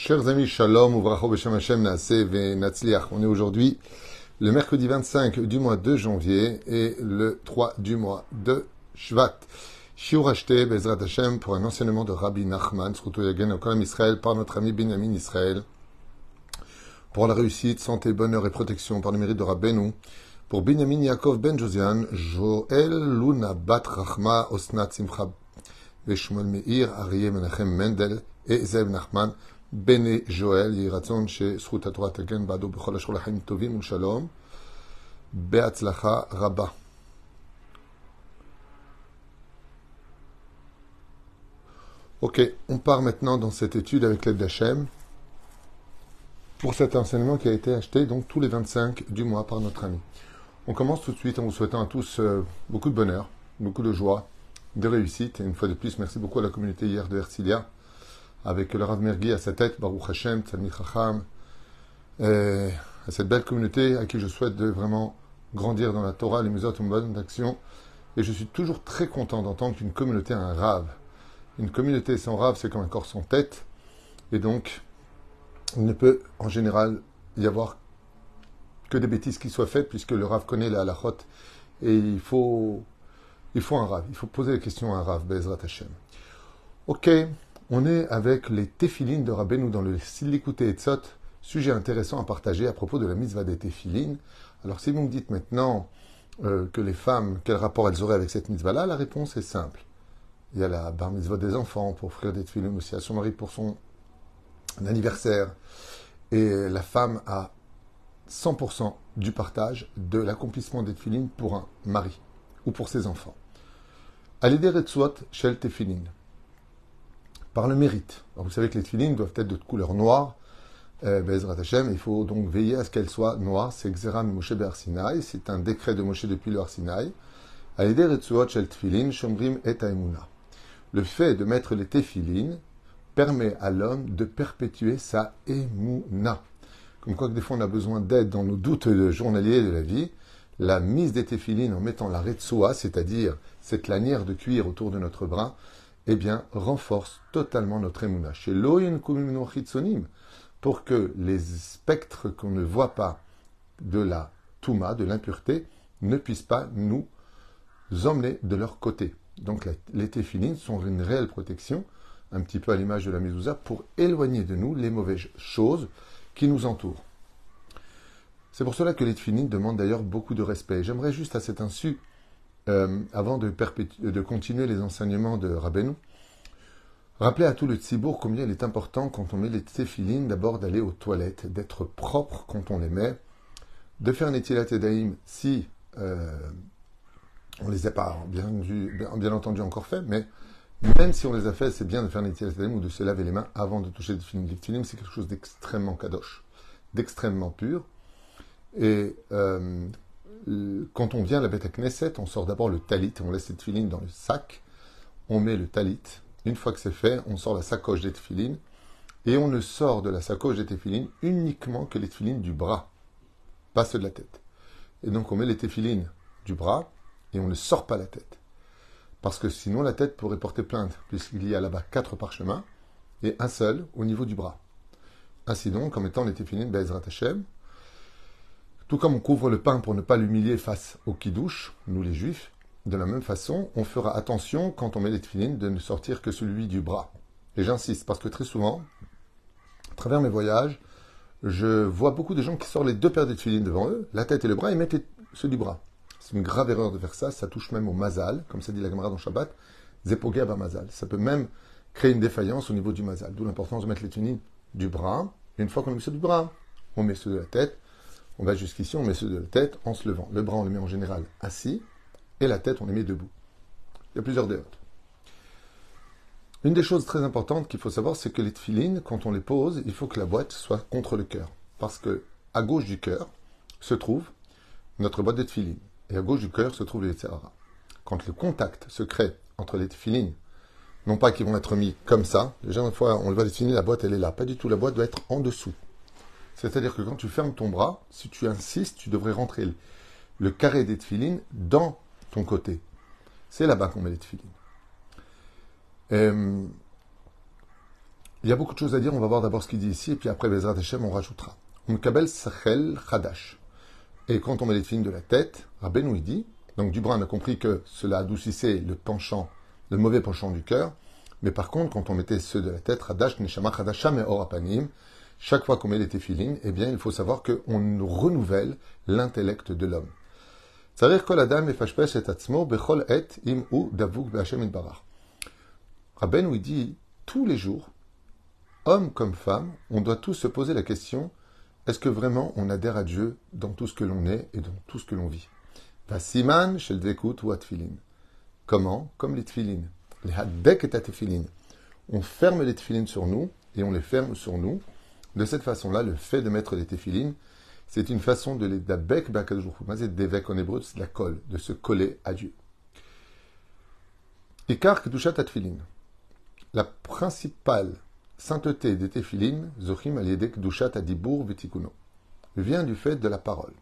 Chers amis, shalom, uvracho b'shem Hashem ve'natzliach. On est aujourd'hui le mercredi 25 du mois de janvier et le 3 du mois de Shvat. Shiur acheté, Bezrat Hashem, pour un enseignement de Rabbi Nachman, Sruto Yagen, au Kolam Israël, par notre ami Binyamin Israël, pour la réussite, santé, bonheur et protection, par le mérite de Rabbeinu, pour Binyamin Yaakov Ben Josian, Joël Luna Bat Rachma Osnat Simcha, Meir, Arieh Menachem Mendel, et Zeb Nachman, Bene Joël, Yiratzon, chez Bado Beatzlacha Rabba. Ok, on part maintenant dans cette étude avec l'aide d'Hachem pour cet enseignement qui a été acheté donc tous les 25 du mois par notre ami. On commence tout de suite en vous souhaitant à tous euh, beaucoup de bonheur, beaucoup de joie, de réussite. Et une fois de plus, merci beaucoup à la communauté hier de Hercilia, avec le Rav Mergui à sa tête, Baruch Hashem, Tzadmik Chacham, et à cette belle communauté à qui je souhaite de vraiment grandir dans la Torah, les mesures, une bonne d'action. Et je suis toujours très content d'entendre qu'une communauté a un rave. Une communauté sans rave, c'est comme un corps sans tête. Et donc, il ne peut en général y avoir que des bêtises qui soient faites, puisque le rave connaît la halachot. Et il faut, il faut un rave. Il faut poser la question à un rave, Bezrat Hashem. Ok, on est avec les téphilines de Rabbeinu dans le Silikute Etzot, sujet intéressant à partager à propos de la mitzvah des téphilines. Alors, si vous me dites maintenant euh, que les femmes, quel rapport elles auraient avec cette mitzvah-là, la réponse est simple. Il y a la bar mitzvah des enfants pour offrir des tefillin aussi à son mari pour son anniversaire. Et la femme a 100% du partage de l'accomplissement des tefillin pour un mari ou pour ses enfants. Shel. Par le mérite. Vous savez que les tefillin doivent être de couleur noire. Euh, Hashem, il faut donc veiller à ce qu'elles soient noires. C'est Xeram Moshe. C'est un décret de Moshe depuis le Arsinaï. Shomrim et le fait de mettre les téphilines permet à l'homme de perpétuer sa émouna. Comme quoi que des fois on a besoin d'aide dans nos doutes journaliers de la vie, la mise des téphilines en mettant la retsoa, c'est-à-dire cette lanière de cuir autour de notre bras, eh bien, renforce totalement notre émouna. Chez pour que les spectres qu'on ne voit pas de la touma, de l'impureté, ne puissent pas nous emmener de leur côté. Donc les téphilines sont une réelle protection, un petit peu à l'image de la mezouza, pour éloigner de nous les mauvaises choses qui nous entourent. C'est pour cela que les téphilines demandent d'ailleurs beaucoup de respect. J'aimerais juste à cet insu, euh, avant de, continuer les enseignements de Rabbeinu, rappeler à tout le tzibour combien il est important quand on met les téphilines d'abord d'aller aux toilettes, d'être propre quand on les met, de faire un étilat daïm si euh, on les a pas bien, entendu encore fait, mais même si on les a fait, c'est bien de faire un ou de se laver les mains avant de toucher le film. Le film, c'est quelque chose d'extrêmement kadosh, d'extrêmement pur. Et euh, quand on vient à la bête à Knesset, on sort d'abord le talit, on laisse les tefilines dans le sac, on met le talit. Une fois que c'est fait, on sort la sacoche des tefilines, et on ne sort de la sacoche des tefilines uniquement que les tefilines du bras, pas ceux de la tête. Et donc on met les tefilines du bras, et on ne sort pas la tête. Parce que sinon la tête pourrait porter plainte, puisqu'il y a là-bas quatre parchemins et un seul au niveau du bras. Ainsi donc, en mettant les téphilines Bezrat tout comme on couvre le pain pour ne pas l'humilier face au kidouche, nous les juifs, de la même façon, on fera attention quand on met les téphilines de ne sortir que celui du bras. Et j'insiste, parce que très souvent, à travers mes voyages, je vois beaucoup de gens qui sortent les deux paires de téphilines devant eux, la tête et le bras, et mettent ceux du bras. C'est une grave erreur de faire ça. Ça touche même au mazal, comme ça dit la Gemara dans Shabbat. Zepogé mazal. Ça peut même créer une défaillance au niveau du mazal. D'où l'importance de mettre les tunines du bras. Et une fois qu'on a mis ceux du bras, on met ceux de la tête. On va jusqu'ici, on met ceux de la tête en se levant. Le bras, on le met en général assis. Et la tête, on les met debout. Il y a plusieurs déotes. Une des choses très importantes qu'il faut savoir, c'est que les tefilines, quand on les pose, il faut que la boîte soit contre le cœur. Parce que à gauche du cœur se trouve notre boîte de tefilines et à gauche du cœur se trouve les Yetzirara. Quand le contact se crée entre les tefilines, non pas qu'ils vont être mis comme ça, déjà une fois on le voit définir, la boîte elle est là, pas du tout, la boîte doit être en dessous. C'est-à-dire que quand tu fermes ton bras, si tu insistes, tu devrais rentrer le, carré des tefilines dans ton côté. C'est là-bas qu'on met les tefilines. Euh, il y a beaucoup de choses à dire. On va voir d'abord ce qu'il dit ici, et puis après, Bezrat Hashem, on rajoutera. kabel Sachel Chadash. Et quand on met les filines de la tête, Rabbeinu il dit, donc Dubrin a compris que cela adoucissait le penchant, le mauvais penchant du cœur. Mais par contre, quand on mettait ceux de la tête, Radash, Neshama, Chadasham et Orapanim, chaque fois qu'on met les téfilines, eh bien, il faut savoir qu'on renouvelle l'intellect de l'homme. Rabbeinu il dit, tous les jours, hommes comme femmes, on doit tous se poser la question, est-ce que vraiment on adhère à Dieu dans tout ce que l'on est et dans tout ce que l'on vit? Vasiman shel ou atfilin. Comment? Comme les tfilines. Les hadek et atfilin. On ferme les tfilines sur nous et on les ferme sur nous. De cette façon-là, le fait de mettre les tefilines, c'est une façon de les d'abek c'est d'évêque en hébreu, c'est de la colle, de se coller à Dieu. Ikar kedushat atfilin. La principale sainteté des téphilines, Zochim aliedek dushat adibur vitikuno, vient du fait de la parole.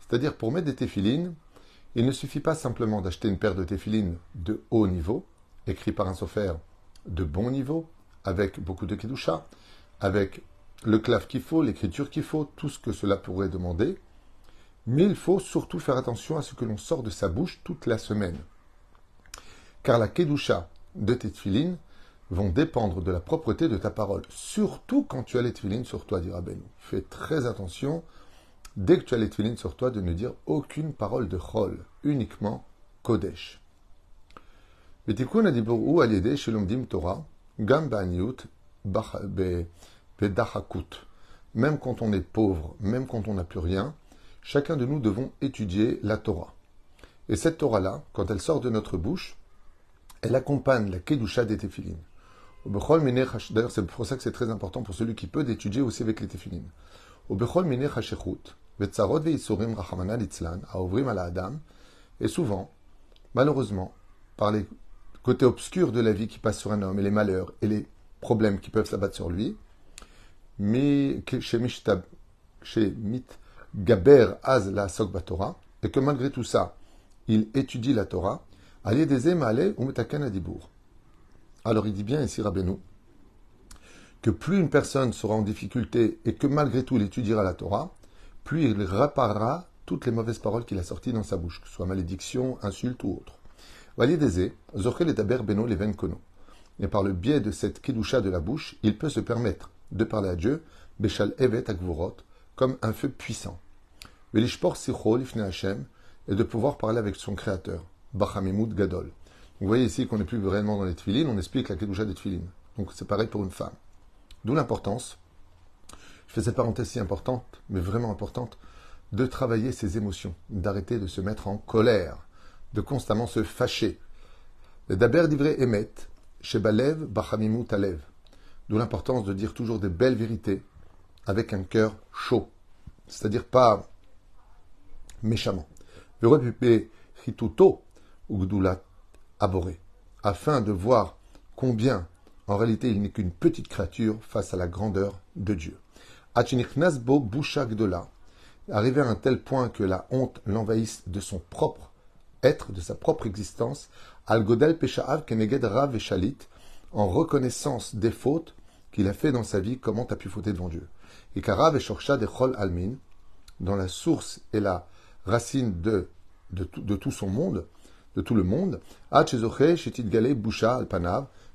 C'est-à-dire, pour mettre des téphilines, il ne suffit pas simplement d'acheter une paire de téphilines de haut niveau, écrit par un sophère de bon niveau, avec beaucoup de kedusha, avec le clave qu'il faut, l'écriture qu'il faut, tout ce que cela pourrait demander. Mais il faut surtout faire attention à ce que l'on sort de sa bouche toute la semaine. Car la kedusha de tes téphilines vont dépendre de la propreté de ta parole. Surtout quand tu as les tefilines sur toi, dira Ben. Fais très attention, dès que tu as les tefilines sur toi, de ne dire aucune parole de chol, uniquement kodesh. Torah, Même quand on est pauvre, même quand on n'a plus rien, chacun de nous devons étudier la Torah. Et cette Torah-là, quand elle sort de notre bouche, elle accompagne la Kedusha des Tefilines. D'ailleurs, c'est pour ça que c'est très important pour celui qui peut d'étudier aussi avec les téfilines. Et souvent, malheureusement, par les côtés obscurs de la vie qui passent sur un homme et les malheurs et les problèmes qui peuvent s'abattre sur lui, mais chez Gaber Az la Torah, et que malgré tout ça, il étudie la Torah. Alors il dit bien ici Rabbeinu que plus une personne sera en difficulté et que malgré tout il étudiera la Torah, plus il réparera toutes les mauvaises paroles qu'il a sorties dans sa bouche, que ce soit malédiction, insulte ou autre. Et par le biais de cette kedusha de la bouche, il peut se permettre de parler à Dieu, Beshal Evet Akvurot, comme un feu puissant. Velishpor Sichol Hashem, et de pouvoir parler avec son créateur, Bachamimut Gadol. Vous voyez ici qu'on n'est plus réellement dans les tefilines, on explique la kedusha des tefilines. Donc c'est pareil pour une femme. D'où l'importance, je fais cette parenthèse si importante, mais vraiment importante, de travailler ses émotions, d'arrêter de se mettre en colère, de constamment se fâcher. Le daber emet, shebalev bachamimu talev. D'où l'importance de dire toujours des belles vérités avec un cœur chaud, c'est-à-dire pas méchamment. abhorré, afin de voir combien, en réalité, il n'est qu'une petite créature face à la grandeur de Dieu. Arrivé à un tel point que la honte l'envahisse de son propre être, de sa propre existence, al godel peshaav keneged rav et shalit, en reconnaissance des fautes qu'il a fait dans sa vie, comment a pu fauter devant Dieu. Et karav et shorsha de chol almin, dans la source et la racine de, de, tout son monde, de tout le monde,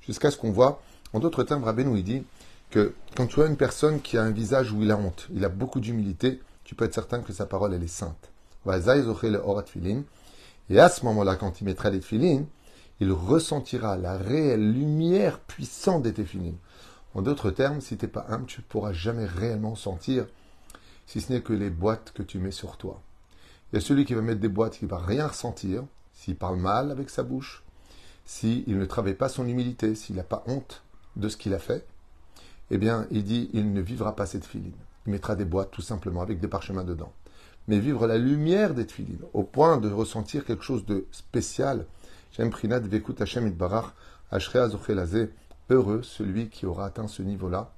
jusqu'à ce qu'on voit, en d'autres termes, Rabbeinu il dit que quand tu as une personne qui a un visage où il a honte, il a beaucoup d'humilité, tu peux être certain que sa parole elle est sainte. Et à ce moment-là, quand il mettra les tefilin, il ressentira la réelle lumière puissante des tefilin. En d'autres termes, si tu n'es pas humble, tu ne pourras jamais réellement sentir, si ce n'est que les boîtes que tu mets sur toi. Il y a celui qui va mettre des boîtes qui va rien ressentir, s'il parle mal avec sa bouche, s'il ne travaille pas son humilité, s'il n'a pas honte de ce qu'il a fait, eh bien, il dit, il ne vivra pas cette filine. Il mettra des boîtes tout simplement avec des parchemins dedans. Mais vivre la lumière des filines, au point de ressentir quelque chose de spécial. J'aime heureux celui qui aura atteint ce niveau-là,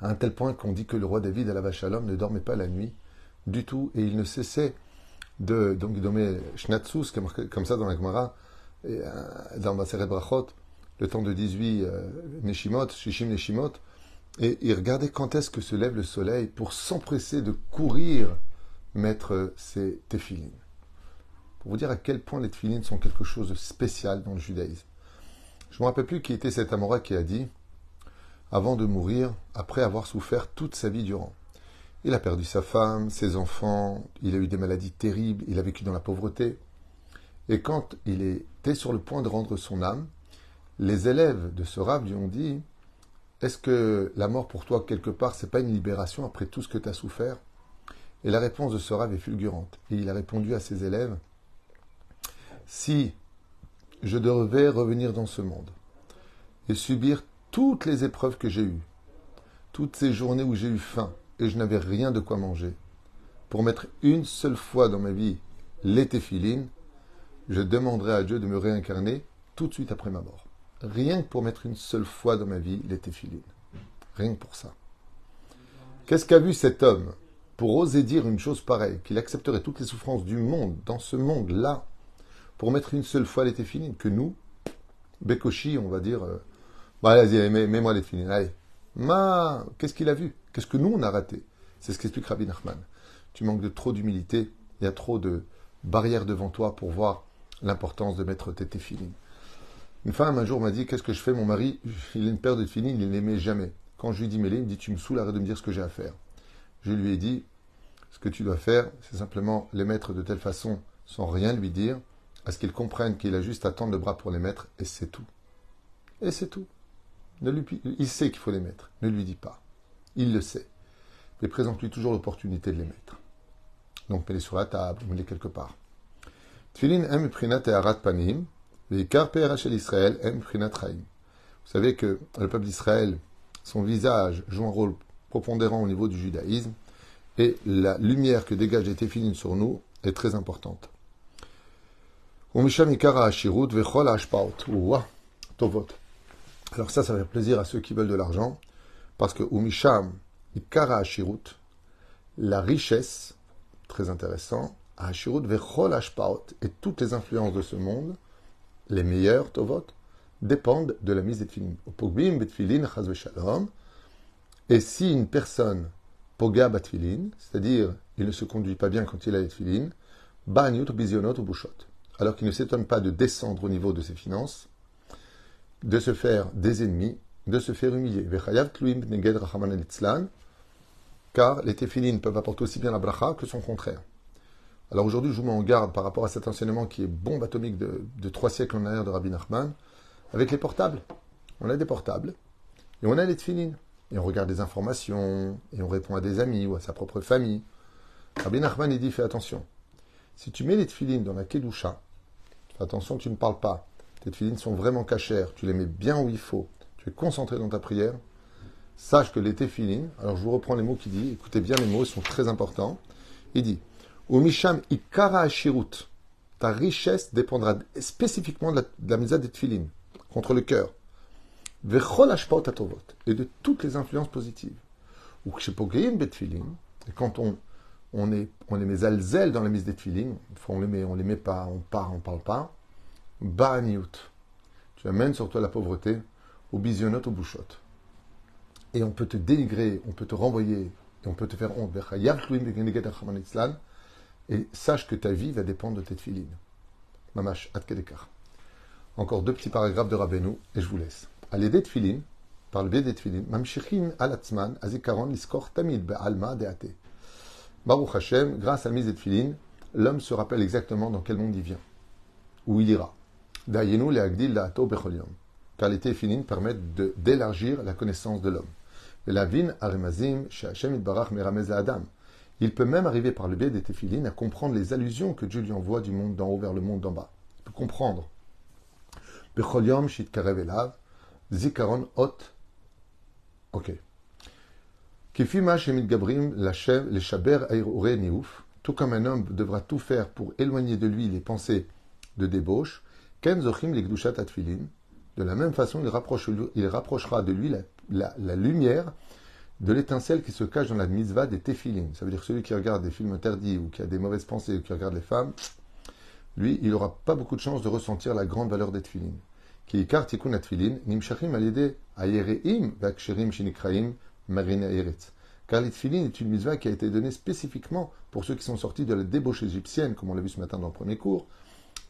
à un tel point qu'on dit que le roi David à la Vachalom ne dormait pas la nuit du tout et il ne cessait de, donc nommait Shnatsus, comme ça dans la Gemara, et, euh, dans Maseret Brachot, le temps de 18 euh, Neshimot, Shishim Neshimot, et il regardait quand est-ce que se lève le soleil pour s'empresser de courir mettre ses téphilines. Pour vous dire à quel point les téphilines sont quelque chose de spécial dans le judaïsme. Je ne me rappelle plus qui était cet Amora qui a dit, avant de mourir, après avoir souffert toute sa vie durant. Il a perdu sa femme, ses enfants, il a eu des maladies terribles, il a vécu dans la pauvreté. Et quand il était sur le point de rendre son âme, les élèves de ce lui ont dit Est-ce que la mort pour toi, quelque part, c'est pas une libération après tout ce que tu as souffert? Et la réponse de ce est fulgurante. Et il a répondu à ses élèves Si je devais revenir dans ce monde et subir toutes les épreuves que j'ai eues, toutes ces journées où j'ai eu faim et je n'avais rien de quoi manger, pour mettre une seule fois dans ma vie les téphilines, je demanderai à Dieu de me réincarner tout de suite après ma mort. Rien que pour mettre une seule fois dans ma vie les téphilines. Rien que pour ça. Qu'est-ce qu'a vu cet homme pour oser dire une chose pareille, qu'il accepterait toutes les souffrances du monde, dans ce monde-là, pour mettre une seule fois les téphilines, que nous, Bekoshi, on va dire, euh, bah, vas-y, mets-moi les allez. Ma, qu'est-ce qu'il a vu? Qu'est-ce que nous, on a raté? C'est ce qu'explique Rabbi Nachman. Tu manques de trop d'humilité, il y a trop de barrières devant toi pour voir l'importance de mettre tes téphilines. Une femme un jour m'a dit Qu'est-ce que je fais Mon mari, il a une paire de téphilines, il ne les met jamais. Quand je lui dis Mets-les, il me dit Tu me saoules, arrête de me dire ce que j'ai à faire. Je lui ai dit Ce que tu dois faire, c'est simplement les mettre de telle façon, sans rien lui dire, à ce qu'il comprenne qu'il a juste à tendre le bras pour les mettre, et c'est tout. Et c'est tout. Il sait qu'il faut les mettre. Ne lui dis pas. Il le sait. Mais présente-lui toujours l'opportunité de les mettre. Donc mets-les sur la table, mets-les quelque part. Tfilin em prinat panim, Israël em prinat Vous savez que le peuple d'Israël, son visage joue un rôle prépondérant au niveau du judaïsme, et la lumière que dégage les téphilines sur nous est très importante. Alors ça, ça fait plaisir à ceux qui veulent de l'argent, parce que Umisham, Ikara la richesse, très intéressant, et toutes les influences de ce monde, les meilleurs Tovot, dépendent de la mise des. Et si une personne poga batfilin, c'est-à-dire il ne se conduit pas bien quand il a les tefilin, banyut bizionot ou bushot. Alors qu'il ne s'étonne pas de descendre au niveau de ses finances, de se faire des ennemis, de se faire humilier. Car les téphilines peuvent apporter aussi bien la bracha que son contraire. Alors aujourd'hui, je vous mets en garde par rapport à cet enseignement qui est bombe atomique de, trois siècles en arrière de Rabbi Nachman, avec les portables. On a des portables et on a les téphilines. Et on regarde des informations et on répond à des amis ou à sa propre famille. Rabbi Nachman, il dit fais attention. Si tu mets les téphilines dans la kedusha, attention, tu ne parles pas. Tes téphilines sont vraiment cachères, tu les mets bien où il faut, tu es concentré dans ta prière, sache que les téphilines, alors je vous reprends les mots qu'il dit, écoutez bien les mots, ils sont très importants. Il dit Umisham ikara ashirut, ta richesse dépendra spécifiquement de la, de des téphilines, contre le cœur. Vechol et de toutes les influences positives. Ou et quand on, on, est, on les met dans la mise des téphilines, on les met, on les met pas, on part, on parle pas, Ba'aniut. Tu amènes sur toi la pauvreté, au bisionnot, au bouchot. Et on peut te dénigrer, on peut te renvoyer, et on peut te faire honte. Et sache que ta vie va dépendre de tes filines. Mamash, Atkedekar. Encore deux petits paragraphes de Rabbeinu, et je vous laisse. À l'aider de filines, par le biais des filines, Mamshichin alatzman, azikaron, liskor tamid be'alma deate. Baruch Hashem, grâce à mise de filines, l'homme se rappelle exactement dans quel monde il vient, où il ira. Dayenu le agdil da'ato. Car les téphilines permettent d'élargir la connaissance de l'homme. La vin she'Hashem itbarach meramez adam. Il peut même arriver par le biais des téphilines à comprendre les allusions que Dieu lui envoie du monde d'en haut vers le monde d'en bas. Il peut comprendre. Elav, zikaron. Ok. Tout comme un homme devra tout faire pour éloigner de lui les pensées de débauche, De la même façon, il, rapproche, il rapprochera de lui la, lumière de l'étincelle qui se cache dans la mitzvah des téphilines. Ça veut dire que celui qui regarde des films interdits ou qui a des mauvaises pensées ou qui regarde les femmes, lui, il n'aura pas beaucoup de chance de ressentir la grande valeur des téphilines. qui atfilin, nimshachim alide ayereim shinikraim marina eretz. Car les tefilin est une mitzvah qui a été donnée spécifiquement pour ceux qui sont sortis de la débauche égyptienne, comme on l'a vu ce matin dans le premier cours.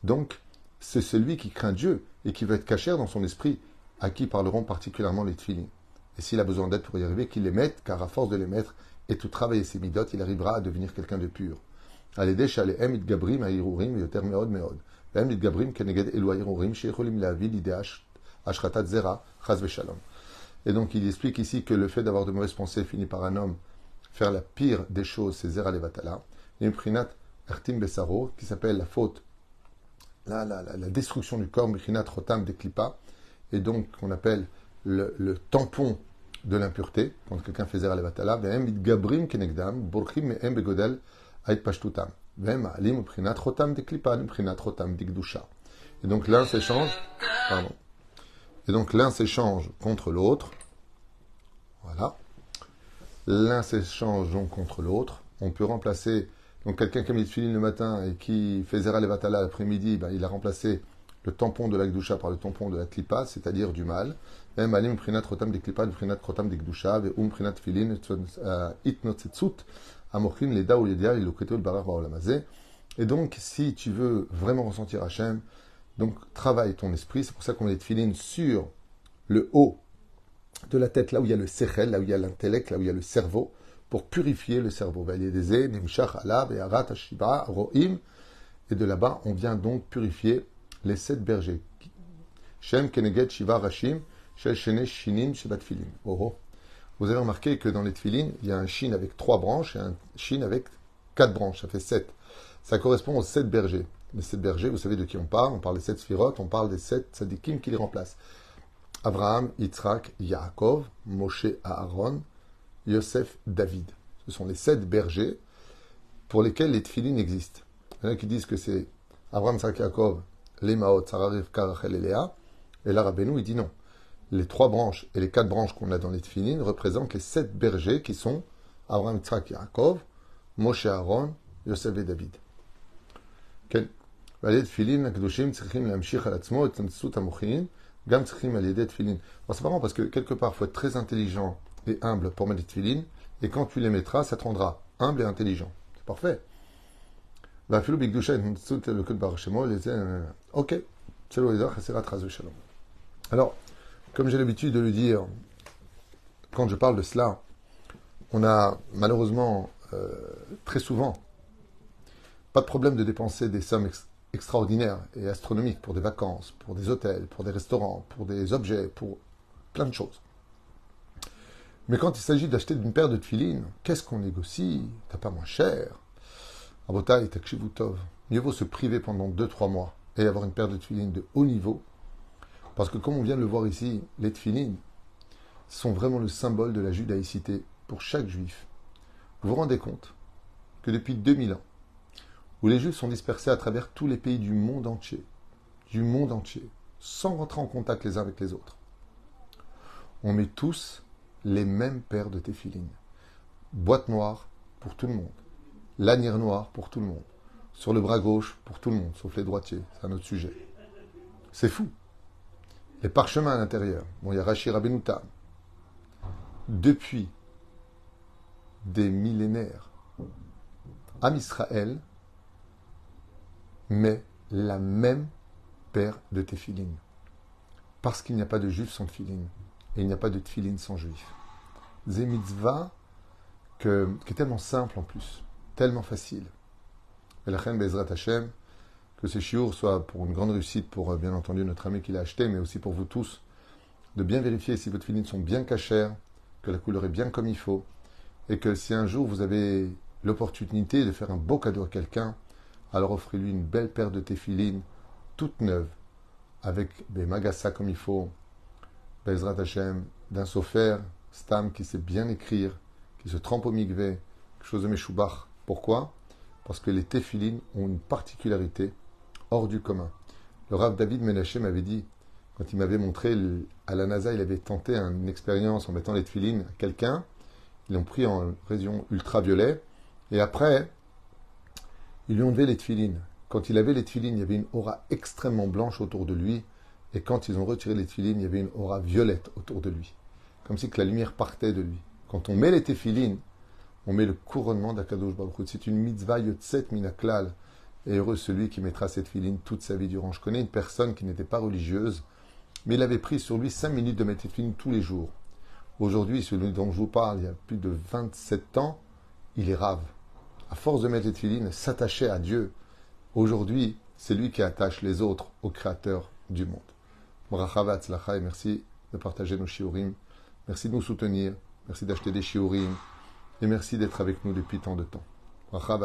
Donc, c'est celui qui craint Dieu et qui veut être caché dans son esprit, à qui parleront particulièrement les. Et s'il a besoin d'aide pour y arriver, qu'il les mette, car à force de les mettre et tout travailler ses midotes, il arrivera à devenir quelqu'un de pur. Et donc il explique ici que le fait d'avoir de mauvaises pensées finit par un homme faire la pire des choses, c'est Zera Levatala. Il prinat Ertim Besaro qui s'appelle la faute, la, la, la, destruction du corps, Michinat Rotam Deklipa, et donc qu'on appelle le, le, tampon de l'impureté, quand quelqu'un fait Zera Levatala, Vehem Gabrim Kenegdam, Borchim Mehem Begodel Ait Pashtutam. Vehem Alim Prinat Rotam Deklipa, Prinat Rotam Dikdusha. Et donc l'un s'échange, pardon. Et donc l'un s'échange contre l'autre, voilà. L'un s'échange donc contre l'autre. On peut remplacer donc quelqu'un qui a mis de le matin et qui fait Zera Levatala l'après-midi, ben, il a remplacé le tampon de la Gdusha par le tampon de la Klipa, c'est-à-dire du mal. Le. Et donc, si tu veux vraiment ressentir Hachem, donc travaille ton esprit. C'est pour ça qu'on met filines sur le haut de la tête, là où il y a le sechel, là où il y a l'intellect, là où il y a le cerveau, pour purifier le cerveau. Et de là-bas, on vient donc purifier les sept bergers. Shem Keneged Shiva Rashim, Shinim Shebat. Vous avez remarqué que dans les tfilin, il y a un shin avec trois branches et un shin avec quatre branches. Ça fait sept. Ça correspond aux sept bergers. Les sept bergers, vous savez de qui on parle. On parle des sept sphirotes, on parle des sept sadikim qui les remplacent. Abraham, Yitzhak, Yaakov, Moshe, Aaron, Yosef, David. Ce sont les sept bergers pour lesquels les tfilin existent. Il y en a qui disent que c'est Abraham, Yitzhak, Yaakov, les Maot, Sarah, Rachel et Léa. Et là, Rabbeinu, il dit non. Les trois branches et les quatre branches qu'on a dans les tfilin représentent les sept bergers qui sont Abraham, Yitzhak, Yaakov, Moshe, Aaron, Yosef et David. C'est marrant parce que quelque part, faut être très intelligent et humble pour mettre des tefillin, et quand tu les mettras, ça te rendra humble et intelligent. C'est parfait. Ok. Alors, comme j'ai l'habitude de le dire, quand je parle de cela, on a malheureusement euh, très souvent pas de problème de dépenser des sommes extraordinaire et astronomique pour des vacances, pour des hôtels, pour des restaurants, pour des objets, pour plein de choses. Mais quand il s'agit d'acheter une paire de tefilines, qu'est-ce qu'on négocie? T'as pas moins cher Abotai, Takshivutov. Mieux vaut se priver pendant 2-3 mois et avoir une paire de tefilines de haut niveau. Parce que comme on vient de le voir ici, les tefilines sont vraiment le symbole de la judaïcité pour chaque juif. Vous vous rendez compte que depuis 2000 ans, où les Juifs sont dispersés à travers tous les pays du monde entier, du monde entier, sans rentrer en contact les uns avec les autres. On met tous les mêmes paires de téfilines. Boîte noire pour tout le monde. Lanière noire pour tout le monde. Sur le bras gauche pour tout le monde, sauf les droitiers. C'est un autre sujet. C'est fou. Les parchemins à l'intérieur. Bon, il y a Rachir Abenouta. Depuis des millénaires, Am Israël mais la même paire de téphilines. Parce qu'il n'y a pas de juif sans tefilin. Et il n'y a pas de tefilin sans juif. C'est mitzvah que, qui est tellement simple en plus, tellement facile. Et la reine Bezrat Hashem, que ce chiour soit pour une grande réussite pour euh, bien entendu notre ami qui l'a acheté, mais aussi pour vous tous, de bien vérifier si vos filines sont bien cachères, que la couleur est bien comme il faut, et que si un jour vous avez l'opportunité de faire un beau cadeau à quelqu'un, alors offrez-lui une belle paire de téfilines, toute neuve, avec des magasas comme il faut, Bezrat Hashem, d'un sofer, Stam qui sait bien écrire, qui se trempe au migvé, quelque chose de Meshubach. Pourquoi? Parce que les téfilines ont une particularité hors du commun. Le Rav David Menachem m'avait dit, quand il m'avait montré à la NASA, il avait tenté une expérience en mettant les téfilines à quelqu'un, ils l'ont pris en région ultraviolet, et après, ils lui ont les tefilines. Quand il avait les tefilines, il y avait une aura extrêmement blanche autour de lui. Et quand ils ont retiré les tefilines, il y avait une aura violette autour de lui. Comme si la lumière partait de lui. Quand on met les tefilines, on met le couronnement d'Akadosh Baruch C'est une mitzvah yotzet minaklal. Et heureux celui qui mettra cette filine toute sa vie durant. Je connais une personne qui n'était pas religieuse, mais il avait pris sur lui cinq minutes de mettre cette filine tous les jours. Aujourd'hui, celui dont je vous parle, il y a plus de 27 ans, il est rave. À force de mettre cette filine, s'attacher à Dieu. Aujourd'hui, c'est lui qui attache les autres au Créateur du monde. et merci de partager nos shiurim. Merci de nous soutenir. Merci d'acheter des shiurim. Et merci d'être avec nous depuis tant de temps. Bracha